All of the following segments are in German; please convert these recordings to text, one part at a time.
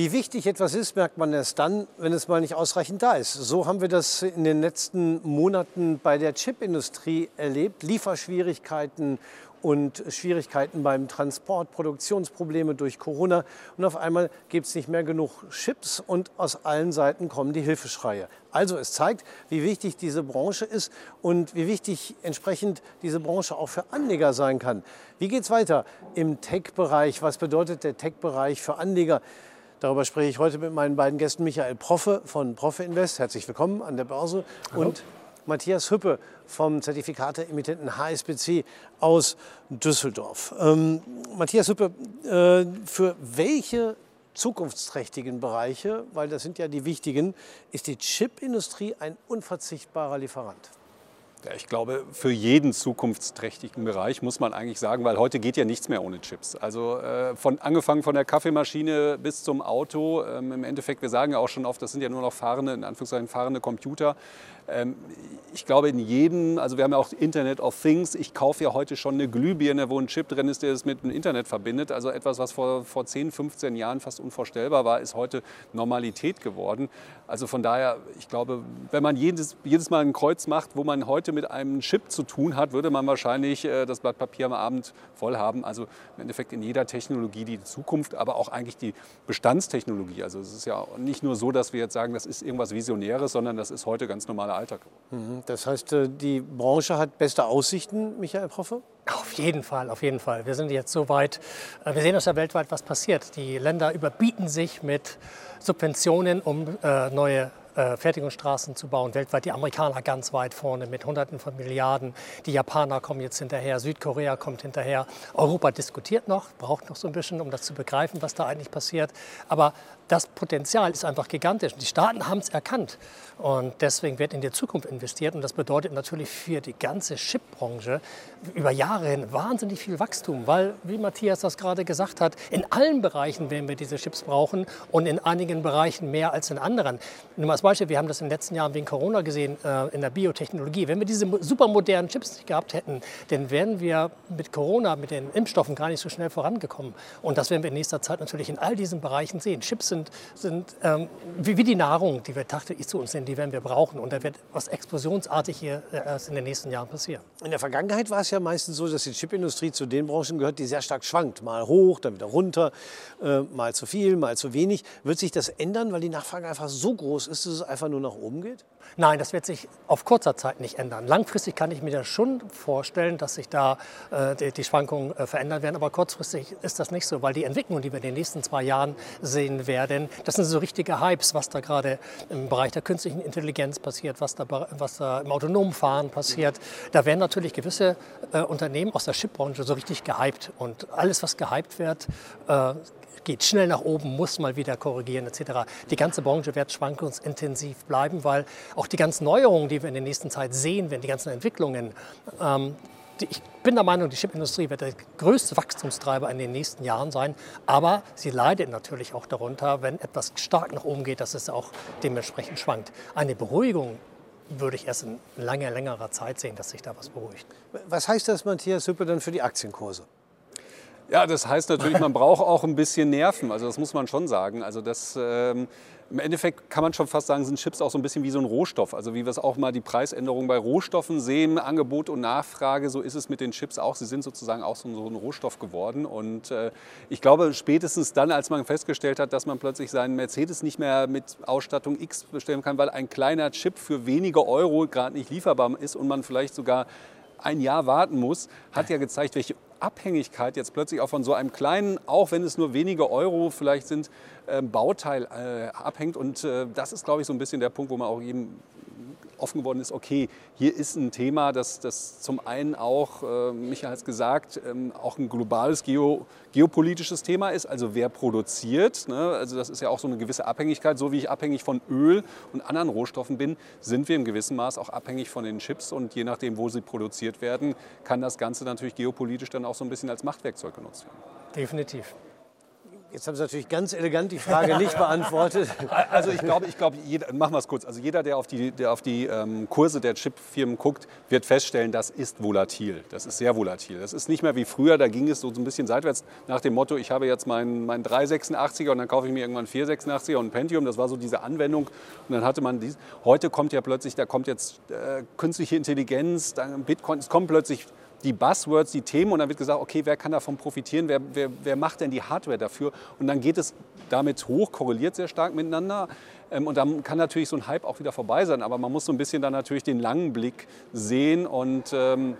Wie wichtig etwas ist, merkt man erst dann, wenn es mal nicht ausreichend da ist. So haben wir das in den letzten Monaten bei der Chipindustrie erlebt. Lieferschwierigkeiten und Schwierigkeiten beim Transport, Produktionsprobleme durch Corona. Und auf einmal gibt es nicht mehr genug Chips und aus allen Seiten kommen die Hilfeschreie. Also es zeigt, wie wichtig diese Branche ist und wie wichtig entsprechend diese Branche auch für Anleger sein kann. Wie geht es weiter im Tech-Bereich? Was bedeutet der Tech-Bereich für Anleger? Darüber spreche ich heute mit meinen beiden Gästen Michael Proffe von Proffe Invest. Herzlich willkommen an der Börse. Hallo. Und Matthias Hüppe vom Zertifikate-Emittenten HSBC aus Düsseldorf. Ähm, Matthias Hüppe, äh, für welche zukunftsträchtigen Bereiche, weil das sind ja die wichtigen, ist die Chipindustrie ein unverzichtbarer Lieferant? Ja, ich glaube, für jeden zukunftsträchtigen Bereich muss man eigentlich sagen, weil heute geht ja nichts mehr ohne Chips. Also äh, von, angefangen von der Kaffeemaschine bis zum Auto. Ähm, Im Endeffekt, wir sagen ja auch schon oft, das sind ja nur noch fahrende, in Anführungszeichen fahrende Computer. Ähm, ich glaube, in jedem, also wir haben ja auch Internet of Things. Ich kaufe ja heute schon eine Glühbirne, wo ein Chip drin ist, der es mit dem Internet verbindet. Also etwas, was vor, vor 10, 15 Jahren fast unvorstellbar war, ist heute Normalität geworden. Also von daher, ich glaube, wenn man jedes, jedes Mal ein Kreuz macht, wo man heute mit einem Chip zu tun hat, würde man wahrscheinlich äh, das Blatt Papier am Abend voll haben. Also im Endeffekt in jeder Technologie die Zukunft, aber auch eigentlich die Bestandstechnologie. Also es ist ja nicht nur so, dass wir jetzt sagen, das ist irgendwas Visionäres, sondern das ist heute ganz normaler Alltag. Mhm. Das heißt, äh, die Branche hat beste Aussichten, Michael Proffe? Auf jeden Fall, auf jeden Fall. Wir sind jetzt so weit, äh, wir sehen, dass ja weltweit was passiert. Die Länder überbieten sich mit Subventionen, um äh, neue Fertigungsstraßen zu bauen. Weltweit die Amerikaner ganz weit vorne mit Hunderten von Milliarden. Die Japaner kommen jetzt hinterher, Südkorea kommt hinterher. Europa diskutiert noch, braucht noch so ein bisschen, um das zu begreifen, was da eigentlich passiert. Aber das Potenzial ist einfach gigantisch. Die Staaten haben es erkannt. Und deswegen wird in die Zukunft investiert. Und das bedeutet natürlich für die ganze Chipbranche über Jahre hin wahnsinnig viel Wachstum. Weil, wie Matthias das gerade gesagt hat, in allen Bereichen werden wir diese Chips brauchen und in einigen Bereichen mehr als in anderen. Nur mal als Beispiel, wir haben das in den letzten Jahren wegen Corona gesehen, äh, in der Biotechnologie. Wenn wir diese supermodernen Chips nicht gehabt hätten, dann wären wir mit Corona, mit den Impfstoffen gar nicht so schnell vorangekommen. Und das werden wir in nächster Zeit natürlich in all diesen Bereichen sehen. Chips sind, sind ähm, wie, wie, die Nahrung, die wir tagtäglich zu uns nehmen die werden wir brauchen. Und da wird was explosionsartig hier äh, erst in den nächsten Jahren passieren. In der Vergangenheit war es ja meistens so, dass die Chipindustrie zu den Branchen gehört, die sehr stark schwankt. Mal hoch, dann wieder runter, äh, mal zu viel, mal zu wenig. Wird sich das ändern, weil die Nachfrage einfach so groß ist, dass es einfach nur nach oben geht? Nein, das wird sich auf kurzer Zeit nicht ändern. Langfristig kann ich mir das schon vorstellen, dass sich da äh, die, die, Schwankungen äh, verändern werden. Aber kurzfristig ist das nicht so, weil die Entwicklungen, die wir in den nächsten zwei Jahren sehen werden, das sind so richtige Hypes, was da gerade im Bereich der künstlichen Intelligenz passiert, was da, was da im autonomen Fahren passiert. Da werden natürlich gewisse äh, Unternehmen aus der Chipbranche so richtig gehypt. Und alles, was gehypt wird, äh, geht schnell nach oben, muss mal wieder korrigieren etc. Die ganze Branche wird schwankungsintensiv bleiben, weil auch die ganzen Neuerungen, die wir in der nächsten Zeit sehen werden, die ganzen Entwicklungen, ähm, ich bin der Meinung, die Chipindustrie wird der größte Wachstumstreiber in den nächsten Jahren sein. Aber sie leidet natürlich auch darunter, wenn etwas stark nach oben geht, dass es auch dementsprechend schwankt. Eine Beruhigung würde ich erst in langer, längerer Zeit sehen, dass sich da was beruhigt. Was heißt das, Matthias Hüppe, dann für die Aktienkurse? Ja, das heißt natürlich, man braucht auch ein bisschen Nerven. Also das muss man schon sagen. Also das, ähm, Im Endeffekt kann man schon fast sagen, sind Chips auch so ein bisschen wie so ein Rohstoff. Also wie wir es auch mal die Preisänderung bei Rohstoffen sehen, Angebot und Nachfrage, so ist es mit den Chips auch. Sie sind sozusagen auch so ein Rohstoff geworden. Und äh, ich glaube, spätestens dann, als man festgestellt hat, dass man plötzlich seinen Mercedes nicht mehr mit Ausstattung X bestellen kann, weil ein kleiner Chip für wenige Euro gerade nicht lieferbar ist und man vielleicht sogar ein Jahr warten muss, hat ja gezeigt, welche Abhängigkeit jetzt plötzlich auch von so einem kleinen, auch wenn es nur wenige Euro vielleicht sind, ähm, Bauteil äh, abhängt. Und äh, das ist, glaube ich, so ein bisschen der Punkt, wo man auch eben offen geworden ist, okay, hier ist ein Thema, das, das zum einen auch, äh, Michael hat es gesagt, ähm, auch ein globales Geo, geopolitisches Thema ist, also wer produziert. Ne? Also das ist ja auch so eine gewisse Abhängigkeit. So wie ich abhängig von Öl und anderen Rohstoffen bin, sind wir im gewissen Maß auch abhängig von den Chips. Und je nachdem, wo sie produziert werden, kann das Ganze natürlich geopolitisch dann auch so ein bisschen als Machtwerkzeug genutzt werden. Definitiv. Jetzt haben Sie natürlich ganz elegant die Frage nicht beantwortet. Also ich glaube, ich glaube, machen wir es kurz. Also jeder, der auf die, der auf die ähm, Kurse der Chipfirmen guckt, wird feststellen, das ist volatil. Das ist sehr volatil. Das ist nicht mehr wie früher. Da ging es so ein bisschen seitwärts nach dem Motto: Ich habe jetzt meinen mein 386er und dann kaufe ich mir irgendwann 486er und ein Pentium. Das war so diese Anwendung. Und dann hatte man dies. Heute kommt ja plötzlich, da kommt jetzt äh, künstliche Intelligenz, dann Bitcoin. Es kommen plötzlich die Buzzwords, die Themen und dann wird gesagt, okay, wer kann davon profitieren, wer, wer, wer macht denn die Hardware dafür? Und dann geht es damit hoch, korreliert sehr stark miteinander. Ähm, und dann kann natürlich so ein Hype auch wieder vorbei sein, aber man muss so ein bisschen dann natürlich den langen Blick sehen und ähm,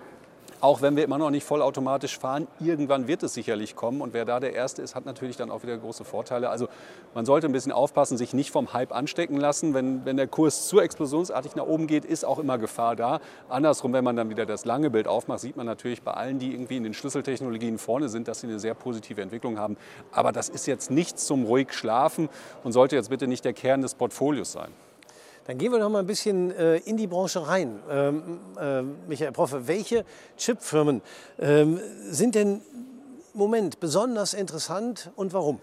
auch wenn wir immer noch nicht vollautomatisch fahren, irgendwann wird es sicherlich kommen. Und wer da der Erste ist, hat natürlich dann auch wieder große Vorteile. Also man sollte ein bisschen aufpassen, sich nicht vom Hype anstecken lassen. Wenn, wenn der Kurs zu explosionsartig nach oben geht, ist auch immer Gefahr da. Andersrum, wenn man dann wieder das lange Bild aufmacht, sieht man natürlich bei allen, die irgendwie in den Schlüsseltechnologien vorne sind, dass sie eine sehr positive Entwicklung haben. Aber das ist jetzt nichts zum ruhig schlafen und sollte jetzt bitte nicht der Kern des Portfolios sein. Dann gehen wir noch mal ein bisschen äh, in die Branche rein. Ähm, äh, Michael Proffe, welche Chipfirmen ähm, sind denn im Moment besonders interessant und warum?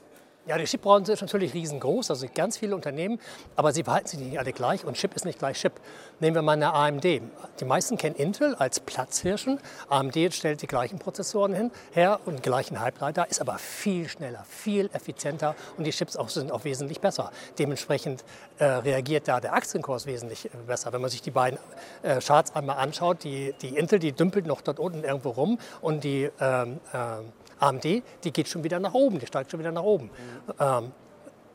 Ja, die Chipbranche ist natürlich riesengroß, also ganz viele Unternehmen, aber sie verhalten sich nicht alle gleich und Chip ist nicht gleich Chip. Nehmen wir mal eine AMD. Die meisten kennen Intel als Platzhirschen. AMD stellt die gleichen Prozessoren hin, her und gleichen Halbleiter, ist aber viel schneller, viel effizienter und die Chips auch sind auch wesentlich besser. Dementsprechend äh, reagiert da der Aktienkurs wesentlich äh, besser. Wenn man sich die beiden äh, Charts einmal anschaut, die, die Intel, die dümpelt noch dort unten irgendwo rum und die ähm, äh, AMD, die geht schon wieder nach oben, die steigt schon wieder nach oben. Mhm. Ähm,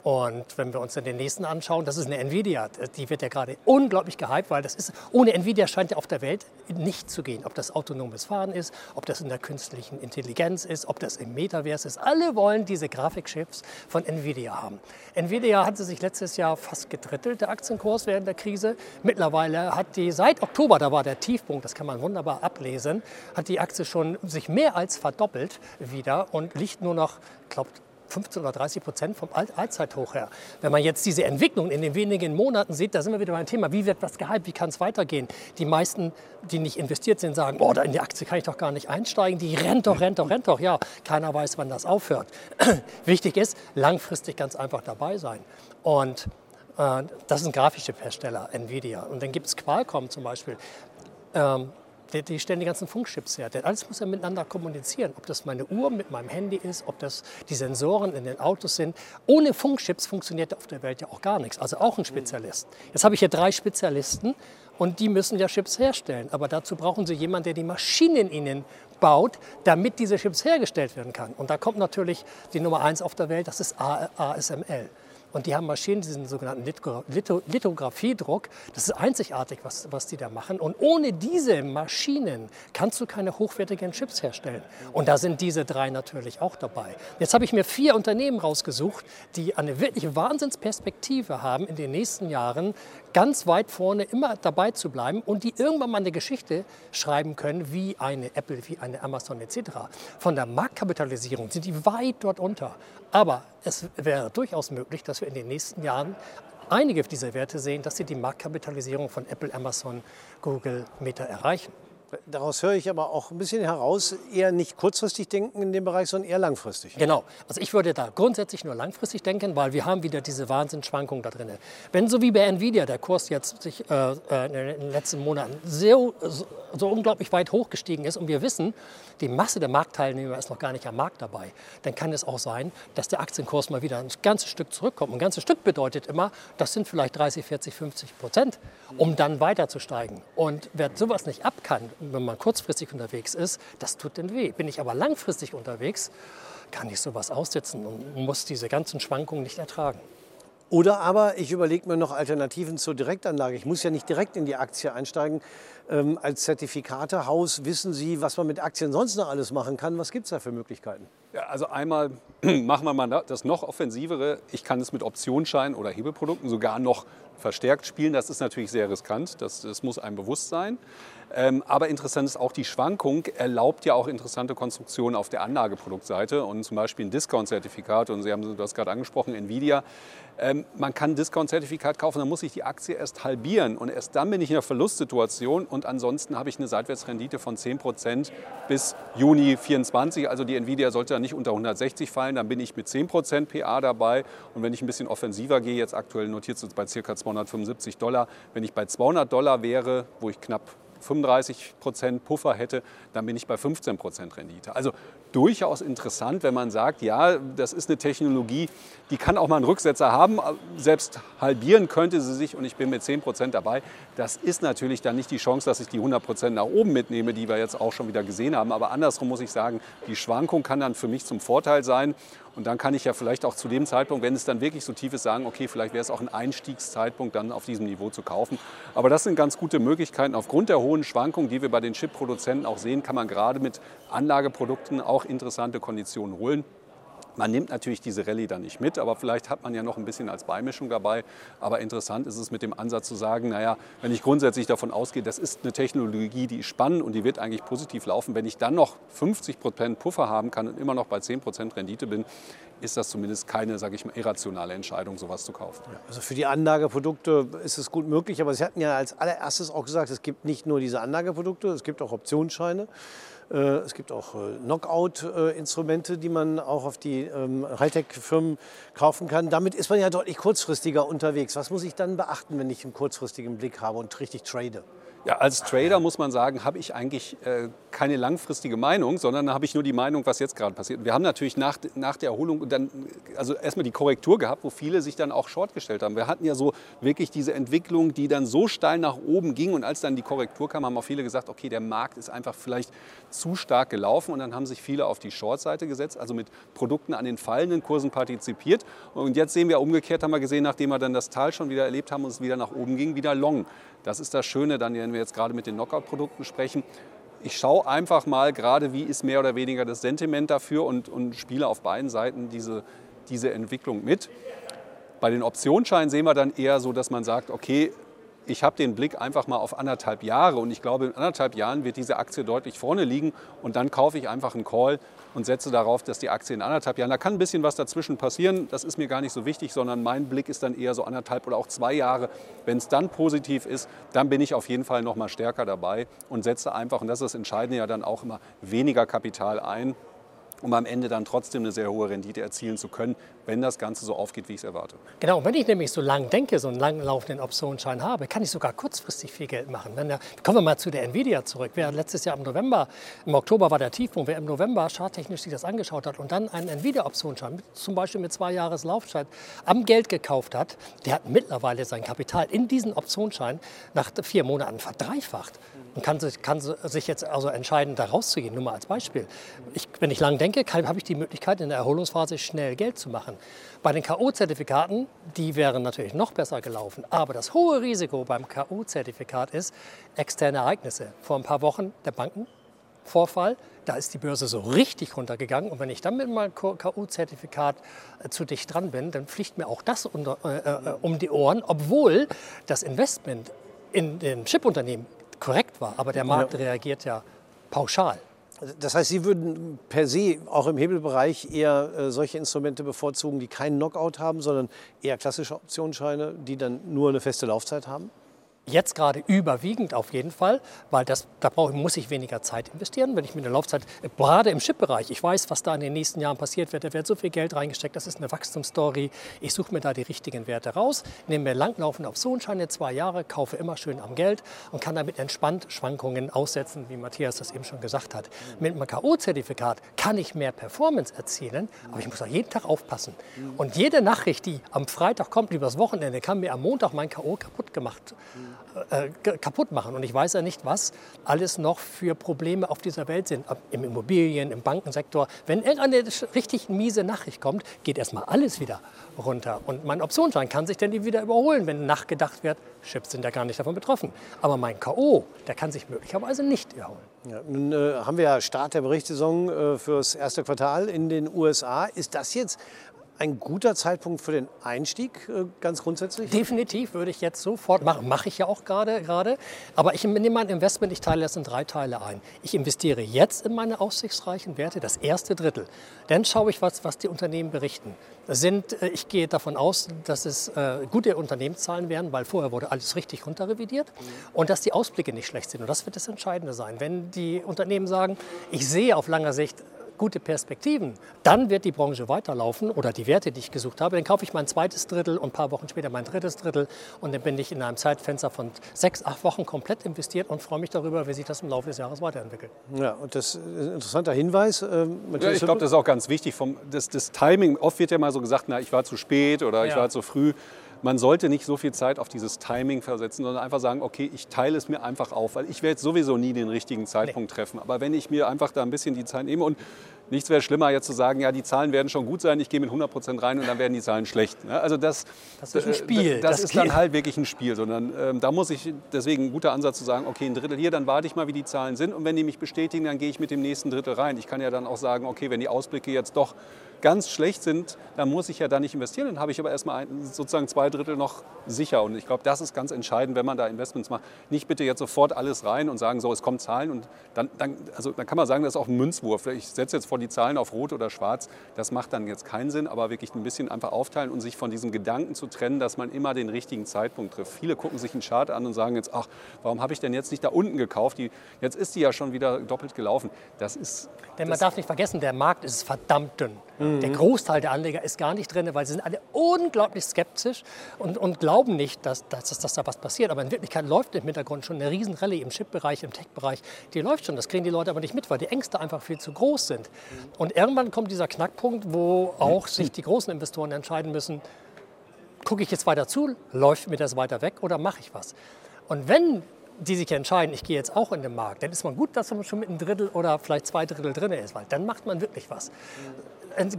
und wenn wir uns dann den nächsten anschauen, das ist eine Nvidia. Die wird ja gerade unglaublich gehypt, weil das ist, ohne Nvidia scheint ja auf der Welt nicht zu gehen. Ob das autonomes Fahren ist, ob das in der künstlichen Intelligenz ist, ob das im Metaverse ist. Alle wollen diese Grafikchips von Nvidia haben. Nvidia hatte sich letztes Jahr fast gedrittelt, der Aktienkurs während der Krise. Mittlerweile hat die seit Oktober, da war der Tiefpunkt, das kann man wunderbar ablesen, hat die Aktie schon sich mehr als verdoppelt wieder und liegt nur noch, ich glaube, 15 oder 30 Prozent vom Allzeithoch her. Wenn man jetzt diese Entwicklung in den wenigen Monaten sieht, da sind wir wieder beim Thema, wie wird was gehypt, wie kann es weitergehen? Die meisten, die nicht investiert sind, sagen, boah, in die Aktie kann ich doch gar nicht einsteigen, die rennt doch, rennt doch, rennt doch. Ja, keiner weiß, wann das aufhört. Wichtig ist, langfristig ganz einfach dabei sein. Und äh, das ist ein grafischer Hersteller, Nvidia. Und dann gibt es Qualcomm zum Beispiel. Ähm, die, die, stellen die ganzen Funkchips her. Denn alles muss ja miteinander kommunizieren. Ob das meine Uhr mit meinem Handy ist, ob das die Sensoren in den Autos sind. Ohne Funkchips funktioniert auf der Welt ja auch gar nichts. Also auch ein Spezialist. Jetzt habe ich hier drei Spezialisten und die müssen ja Chips herstellen. Aber dazu brauchen sie jemanden, der die Maschinen ihnen baut, damit diese Chips hergestellt werden kann. Und da kommt natürlich die Nummer eins auf der Welt, das ist ASML. Und die haben Maschinen, diesen sogenannten Lithografiedruck. Das ist einzigartig, was, was die da machen. Und ohne diese Maschinen kannst du keine hochwertigen Chips herstellen. Und da sind diese drei natürlich auch dabei. Jetzt habe ich mir vier Unternehmen rausgesucht, die eine wirklich Wahnsinnsperspektive haben, in den nächsten Jahren ganz weit vorne immer dabei zu bleiben und die irgendwann mal eine Geschichte schreiben können, wie eine Apple, wie eine Amazon etc. Von der Marktkapitalisierung sind die weit dort unter. Aber es wäre durchaus möglich, dass wir in den nächsten Jahren einige dieser Werte sehen, dass sie die Marktkapitalisierung von Apple, Amazon, Google, Meta erreichen. Daraus höre ich aber auch ein bisschen heraus, eher nicht kurzfristig denken in dem Bereich, sondern eher langfristig. Genau. Also ich würde da grundsätzlich nur langfristig denken, weil wir haben wieder diese Wahnsinnsschwankungen da drin. Wenn so wie bei Nvidia der Kurs jetzt sich äh, äh in den letzten Monaten so, so unglaublich weit hochgestiegen ist und wir wissen, die Masse der Marktteilnehmer ist noch gar nicht am Markt dabei, dann kann es auch sein, dass der Aktienkurs mal wieder ein ganzes Stück zurückkommt. Ein ganzes Stück bedeutet immer, das sind vielleicht 30, 40, 50 Prozent, um dann weiter zu steigen. Und wer sowas nicht ab kann, wenn man kurzfristig unterwegs ist, das tut den weh. Bin ich aber langfristig unterwegs, kann ich sowas aussitzen und muss diese ganzen Schwankungen nicht ertragen. Oder aber ich überlege mir noch Alternativen zur Direktanlage. Ich muss ja nicht direkt in die Aktie einsteigen. Ähm, als Zertifikatehaus wissen Sie, was man mit Aktien sonst noch alles machen kann. Was gibt es da für Möglichkeiten? Ja, also einmal machen wir mal das noch offensivere. Ich kann es mit Optionsscheinen oder Hebelprodukten sogar noch verstärkt spielen. Das ist natürlich sehr riskant. Das, das muss einem bewusst sein. Ähm, aber interessant ist auch die Schwankung, erlaubt ja auch interessante Konstruktionen auf der Anlageproduktseite und zum Beispiel ein Discount-Zertifikat. Und Sie haben das gerade angesprochen, Nvidia. Ähm, man kann ein Discount-Zertifikat kaufen, dann muss ich die Aktie erst halbieren und erst dann bin ich in einer Verlustsituation und ansonsten habe ich eine Seitwärtsrendite von 10% bis Juni 24. Also die Nvidia sollte ja nicht unter 160 fallen, dann bin ich mit 10% PA dabei und wenn ich ein bisschen offensiver gehe, jetzt aktuell notiert es bei ca. 275 Dollar, wenn ich bei 200 Dollar wäre, wo ich knapp 35 Prozent Puffer hätte, dann bin ich bei 15 Prozent Rendite. Also durchaus interessant, wenn man sagt, ja, das ist eine Technologie, die kann auch mal einen Rücksetzer haben, selbst halbieren könnte sie sich und ich bin mit 10 Prozent dabei. Das ist natürlich dann nicht die Chance, dass ich die 100 Prozent nach oben mitnehme, die wir jetzt auch schon wieder gesehen haben. Aber andersrum muss ich sagen, die Schwankung kann dann für mich zum Vorteil sein. Und dann kann ich ja vielleicht auch zu dem Zeitpunkt, wenn es dann wirklich so tief ist, sagen, okay, vielleicht wäre es auch ein Einstiegszeitpunkt, dann auf diesem Niveau zu kaufen. Aber das sind ganz gute Möglichkeiten. Aufgrund der hohen Schwankungen, die wir bei den Chip-Produzenten auch sehen, kann man gerade mit Anlageprodukten auch interessante Konditionen holen. Man nimmt natürlich diese Rallye dann nicht mit, aber vielleicht hat man ja noch ein bisschen als Beimischung dabei. Aber interessant ist es mit dem Ansatz zu sagen, naja, wenn ich grundsätzlich davon ausgehe, das ist eine Technologie, die ist spannend und die wird eigentlich positiv laufen. Wenn ich dann noch 50 Prozent Puffer haben kann und immer noch bei 10 Prozent Rendite bin, ist das zumindest keine, sage ich mal, irrationale Entscheidung, sowas zu kaufen. Also für die Anlageprodukte ist es gut möglich, aber Sie hatten ja als allererstes auch gesagt, es gibt nicht nur diese Anlageprodukte, es gibt auch Optionsscheine. Äh, es gibt auch äh, Knockout-Instrumente, die man auch auf die ähm, Hightech-Firmen kaufen kann. Damit ist man ja deutlich kurzfristiger unterwegs. Was muss ich dann beachten, wenn ich einen kurzfristigen Blick habe und richtig trade? Ja, als Trader muss man sagen, habe ich eigentlich äh, keine langfristige Meinung, sondern habe ich nur die Meinung, was jetzt gerade passiert. Wir haben natürlich nach, nach der Erholung dann also erstmal die Korrektur gehabt, wo viele sich dann auch short gestellt haben. Wir hatten ja so wirklich diese Entwicklung, die dann so steil nach oben ging und als dann die Korrektur kam, haben auch viele gesagt, okay, der Markt ist einfach vielleicht zu stark gelaufen und dann haben sich viele auf die Short-Seite gesetzt, also mit Produkten an den fallenden Kursen partizipiert. Und jetzt sehen wir umgekehrt, haben wir gesehen, nachdem wir dann das Tal schon wieder erlebt haben und es wieder nach oben ging, wieder Long. Das ist das Schöne dann, wenn wir jetzt gerade mit den Knockout-Produkten sprechen. Ich schaue einfach mal gerade, wie ist mehr oder weniger das Sentiment dafür und, und spiele auf beiden Seiten diese, diese Entwicklung mit. Bei den Optionsscheinen sehen wir dann eher so, dass man sagt, okay, ich habe den Blick einfach mal auf anderthalb Jahre und ich glaube, in anderthalb Jahren wird diese Aktie deutlich vorne liegen und dann kaufe ich einfach einen Call und setze darauf, dass die Aktie in anderthalb Jahren, da kann ein bisschen was dazwischen passieren, das ist mir gar nicht so wichtig, sondern mein Blick ist dann eher so anderthalb oder auch zwei Jahre. Wenn es dann positiv ist, dann bin ich auf jeden Fall noch mal stärker dabei und setze einfach, und das ist das Entscheidende ja dann auch immer, weniger Kapital ein um am Ende dann trotzdem eine sehr hohe Rendite erzielen zu können, wenn das Ganze so aufgeht, wie ich es erwarte. Genau, wenn ich nämlich so lang denke, so einen langlaufenden Optionsschein habe, kann ich sogar kurzfristig viel Geld machen. Wenn kommen wir mal zu der Nvidia zurück. Wer letztes Jahr im November, im Oktober war der Tiefpunkt, wer im November charttechnisch sich das angeschaut hat und dann einen Nvidia-Optionsschein, zum Beispiel mit zwei Jahres Laufzeit, am Geld gekauft hat, der hat mittlerweile sein Kapital in diesen Optionsschein nach vier Monaten verdreifacht und kann sich, kann sich jetzt also entscheiden, da rauszugehen. Nur mal als Beispiel. Ich, wenn ich lang denke, habe ich die Möglichkeit, in der Erholungsphase schnell Geld zu machen. Bei den K.O.-Zertifikaten, die wären natürlich noch besser gelaufen. Aber das hohe Risiko beim K.O.-Zertifikat ist externe Ereignisse. Vor ein paar Wochen der Bankenvorfall, da ist die Börse so richtig runtergegangen. Und wenn ich dann mit meinem K.O.-Zertifikat äh, zu dicht dran bin, dann fliegt mir auch das unter, äh, äh, um die Ohren, obwohl das Investment in dem Chipunternehmen korrekt war. Aber der Markt ja. reagiert ja pauschal. Das heißt, Sie würden per se auch im Hebelbereich eher äh, solche Instrumente bevorzugen, die keinen Knockout haben, sondern eher klassische Optionsscheine, die dann nur eine feste Laufzeit haben? Jetzt gerade überwiegend auf jeden Fall, weil das, da brauche, muss ich weniger Zeit investieren. Wenn ich mit der Laufzeit, gerade im Chip-Bereich, ich weiß, was da in den nächsten Jahren passiert wird, da wird so viel Geld reingesteckt, das ist eine Wachstumsstory. Ich suche mir da die richtigen Werte raus, nehme mir langlaufende Optionsscheine, zwei Jahre, kaufe immer schön am Geld und kann damit entspannt Schwankungen aussetzen, wie Matthias das eben schon gesagt hat. Mit einem K.O.-Zertifikat kann ich mehr Performance erzielen, aber ich muss auch jeden Tag aufpassen. Und jede Nachricht, die am Freitag kommt, übers Wochenende, kann mir am Montag mein K.O. kaputt gemacht äh, kaputt machen. Und ich weiß ja nicht, was alles noch für Probleme auf dieser Welt sind. Im Immobilien, im Bankensektor. Wenn irgendeine richtig miese Nachricht kommt, geht erstmal alles wieder runter. Und mein Optionsschein kann sich dann wieder überholen, wenn nachgedacht wird, Chips sind ja gar nicht davon betroffen. Aber mein K.O., der kann sich möglicherweise nicht erholen. Ja, nun äh, haben wir ja Start der Berichtssaison äh, fürs erste Quartal in den USA. Ist das jetzt ein guter Zeitpunkt für den Einstieg, äh, ganz grundsätzlich? Definitiv würde ich jetzt sofort machen. Mache ich ja auch gerade. gerade. Aber ich nehme mein Investment, ich teile das in drei Teile ein. Ich investiere jetzt in meine aussichtsreichen Werte, das erste Drittel. Dann schaue ich, was, was die Unternehmen berichten. Sind, äh, ich gehe davon aus, dass es äh, gute Unternehmenszahlen werden, weil vorher wurde alles richtig runterrevidiert und dass die Ausblicke nicht schlecht sind. Und das wird das Entscheidende sein. Wenn die Unternehmen sagen, ich sehe auf langer Sicht gute Perspektiven, dann wird die Branche weiterlaufen oder die Werte, die ich gesucht habe. Dann kaufe ich mein zweites Drittel und ein paar Wochen später mein drittes Drittel und dann bin ich in einem Zeitfenster von sechs, acht Wochen komplett investiert und freue mich darüber, wie sich das im Laufe des Jahres weiterentwickelt. Ja, und das ist ein interessanter Hinweis. Ähm, ja, ich glaube, das ist auch ganz wichtig. Vom, das, das, Timing, oft wird ja mal so gesagt, na, ich war zu spät oder ich war zu früh man sollte nicht so viel Zeit auf dieses Timing versetzen, sondern einfach sagen, okay, ich teile es mir einfach auf, weil ich werde sowieso nie den richtigen Zeitpunkt nee. treffen. Aber wenn ich mir einfach da ein bisschen die Zeit nehme und nichts wäre schlimmer, jetzt zu sagen, ja, die Zahlen werden schon gut sein, ich gehe mit 100 Prozent rein und dann werden die Zahlen schlecht. Ne? Also das, das ist ein Spiel. Das, das ist dann halt wirklich ein Spiel, sondern ähm, da muss ich deswegen ein guter Ansatz zu sagen, okay, ein Drittel hier, dann warte ich mal, wie die Zahlen sind und wenn die mich bestätigen, dann gehe ich mit dem nächsten Drittel rein. Ich kann ja dann auch sagen, okay, wenn die Ausblicke jetzt doch ganz schlecht sind, dann muss ich ja da nicht investieren. Dann habe ich aber erstmal ein, sozusagen zwei Drittel noch sicher. Und ich glaube, das ist ganz entscheidend, wenn man da Investments macht. Nicht bitte jetzt sofort alles rein und sagen, so, es kommen Zahlen. Und dann, dann, also, dann kann man sagen, das ist auch ein Münzwurf. Ich setze jetzt vor die Zahlen auf rot oder schwarz. Das macht dann jetzt keinen Sinn, aber wirklich ein bisschen einfach aufteilen und sich von diesem Gedanken zu trennen, dass man immer den richtigen Zeitpunkt trifft. Viele gucken sich einen Chart an und sagen jetzt, ach, warum habe ich denn jetzt nicht da unten gekauft? Die, jetzt ist die ja schon wieder doppelt gelaufen. Das ist. Denn man darf nicht vergessen, der Markt ist verdammt dünn. Mhm. Der Großteil der Anleger ist gar nicht drin, weil sie sind alle unglaublich skeptisch und, und glauben nicht, dass, dass, dass, da was passiert. Aber in Wirklichkeit läuft im Hintergrund schon eine riesen Rallye im Chip-Bereich, im Tech-Bereich. Die läuft schon, das kriegen die Leute aber nicht mit, weil die Ängste einfach viel zu groß sind. Und irgendwann kommt dieser Knackpunkt, wo auch sich die großen Investoren entscheiden müssen, gucke ich jetzt weiter zu, läuft mir das weiter weg oder mache ich was? Und wenn die sich entscheiden, ich gehe jetzt auch in den Markt, dann ist man gut, dass man schon mit einem Drittel oder vielleicht zwei Drittel drin ist, weil dann macht man wirklich was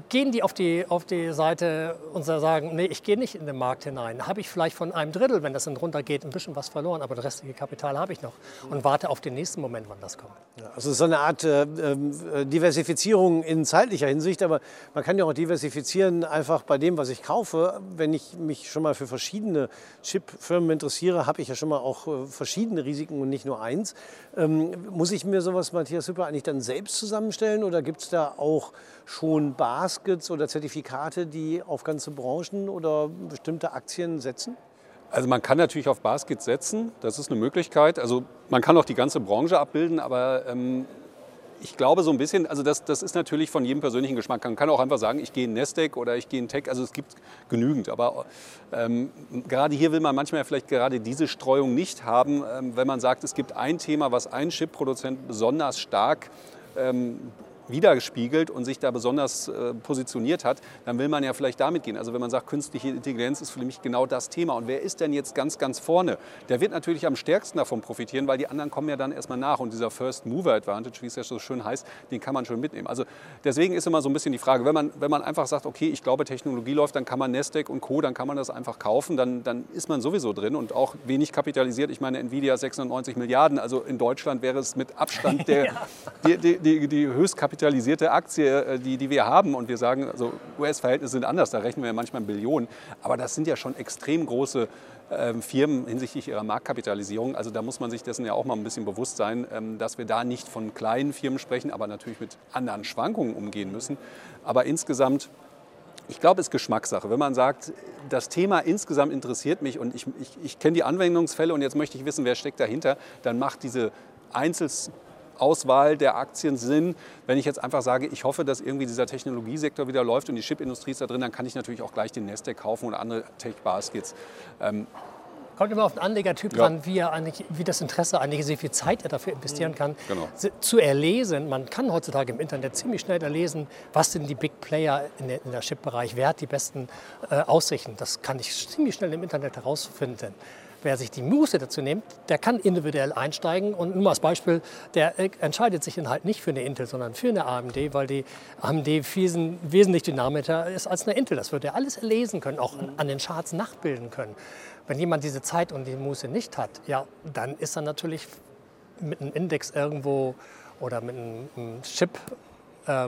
gehen die auf die, auf die Seite und sagen, nee, ich gehe nicht in den Markt hinein. Habe ich vielleicht von einem Drittel, wenn das dann runtergeht, ein bisschen was verloren, aber das restliche Kapital habe ich noch und warte auf den nächsten Moment, wann das kommt. Ja, also so eine Art äh, äh, Diversifizierung in zeitlicher Hinsicht, aber man kann ja auch diversifizieren einfach bei dem, was ich kaufe. Wenn ich mich schon mal für verschiedene Chipfirmen interessiere, habe ich ja schon mal auch äh, verschiedene Risiken und nicht nur eins. Ähm, muss ich mir sowas, Matthias Hüpper, eigentlich dann selbst zusammenstellen oder gibt es da auch schon Baskets oder Zertifikate, die auf ganze Branchen oder bestimmte Aktien setzen? Also man kann natürlich auf Baskets setzen, das ist eine Möglichkeit. Also man kann auch die ganze Branche abbilden, aber ähm, ich glaube so ein bisschen, also das, das ist natürlich von jedem persönlichen Geschmack. Man kann auch einfach sagen, ich gehe in Nasdaq oder ich gehe in Tech, also es gibt genügend. Aber ähm, gerade hier will man manchmal vielleicht gerade diese Streuung nicht haben, ähm, wenn man sagt, es gibt ein Thema, was ein Chip-Produzent besonders stark ähm, widerspiegelt und sich da besonders äh, positioniert hat, dann will man ja vielleicht damit gehen. Also wenn man sagt, künstliche Intelligenz ist für mich genau das Thema. Und wer ist denn jetzt ganz, ganz vorne? Der wird natürlich am stärksten davon profitieren, weil die anderen kommen ja dann erstmal nach. Und dieser First Mover Advantage, wie es ja so schön heißt, den kann man schon mitnehmen. Also deswegen ist immer so ein bisschen die Frage, wenn man, wenn man einfach sagt, okay, ich glaube, Technologie läuft, dann kann man Nasdaq und Co., dann kann man das einfach kaufen, dann, dann ist man sowieso drin und auch wenig kapitalisiert. Ich meine, Nvidia 690 Milliarden, also in Deutschland wäre es mit Abstand der, ja. die, die, die, die höchst kapitalisierte Aktie, äh, die, die wir haben. Und wir sagen, also US-Verhältnisse sind anders, da rechnen wir manchmal Billionen. Aber das sind ja schon extrem große ähm, Firmen hinsichtlich ihrer Marktkapitalisierung. Also da muss man sich dessen ja auch mal ein bisschen bewusst sein, ähm, dass wir da nicht von kleinen Firmen sprechen, aber natürlich mit anderen Schwankungen umgehen müssen. Aber insgesamt ich glaube, es ist Geschmackssache. Wenn man sagt, das Thema insgesamt interessiert mich und ich, ich, ich kenne die Anwendungsfälle und jetzt möchte ich wissen, wer steckt dahinter, dann macht diese Einzels Auswahl der Aktien Sinn. Wenn ich jetzt einfach sage, ich hoffe, dass irgendwie dieser Technologiesektor wieder läuft und die Chipindustrie ist da drin, dann kann ich natürlich auch gleich den Nasdaq kaufen oder andere Tech-Baskets. Ähm, Kommt immer auf den Anlegertyp ja. an, wie, er eigentlich, wie das Interesse eigentlich ist, wie viel Zeit er dafür investieren kann. Genau. Zu erlesen, man kann heutzutage im Internet ziemlich schnell erlesen, was sind die Big Player in der, in der Chip-Bereich, wer hat die besten äh, Aussichten. Das kann ich ziemlich schnell im Internet herausfinden. Wer sich die Muße dazu nimmt, der kann individuell einsteigen. Und nur als Beispiel, der entscheidet sich dann halt nicht für eine Intel, sondern für eine AMD, weil die AMD wesentlich dynamischer ist als eine Intel. Das wird er alles lesen können, auch an den Charts nachbilden können. Wenn jemand diese Zeit und die Muße nicht hat, ja, dann ist er natürlich mit einem Index irgendwo oder mit einem Chip äh,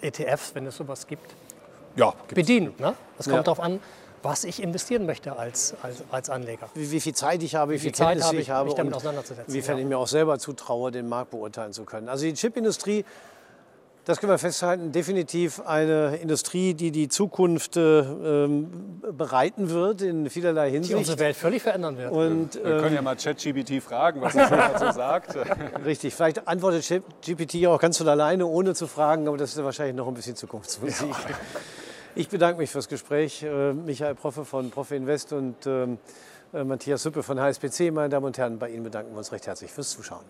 ETFs, wenn es sowas gibt, ja, bedienen. Ne? Es kommt ja. darauf an, was ich investieren möchte als, als, als Anleger. Wie, wie, viel Zeit ich habe, wie, wie viel, Zeit habe ich, ich habe, mich damit auseinanderzusetzen. Inwiefern ja. ich mir auch selber zutraue, den Markt beurteilen zu können. Also die Chipindustrie das können wir festhalten, definitiv eine Industrie, die die Zukunft äh, ähm, bereiten wird in vielerlei Hinsicht. Die unsere Welt völlig verändern wird. Und, wir können ja ähm, mal ChatGPT fragen, was er dazu sagt. Richtig, vielleicht antwortet GPT auch ganz von alleine, ohne zu fragen, aber das ist wahrscheinlich noch ein bisschen Zukunftsmusik. Ja. Ich bedanke mich fürs Gespräch. Äh, Michael Proffe von Proffe Invest und ähm, äh, Matthias Hüppe von HSBC. Meine Damen und Herren, bei Ihnen bedanken wir uns recht herzlich fürs Zuschauen.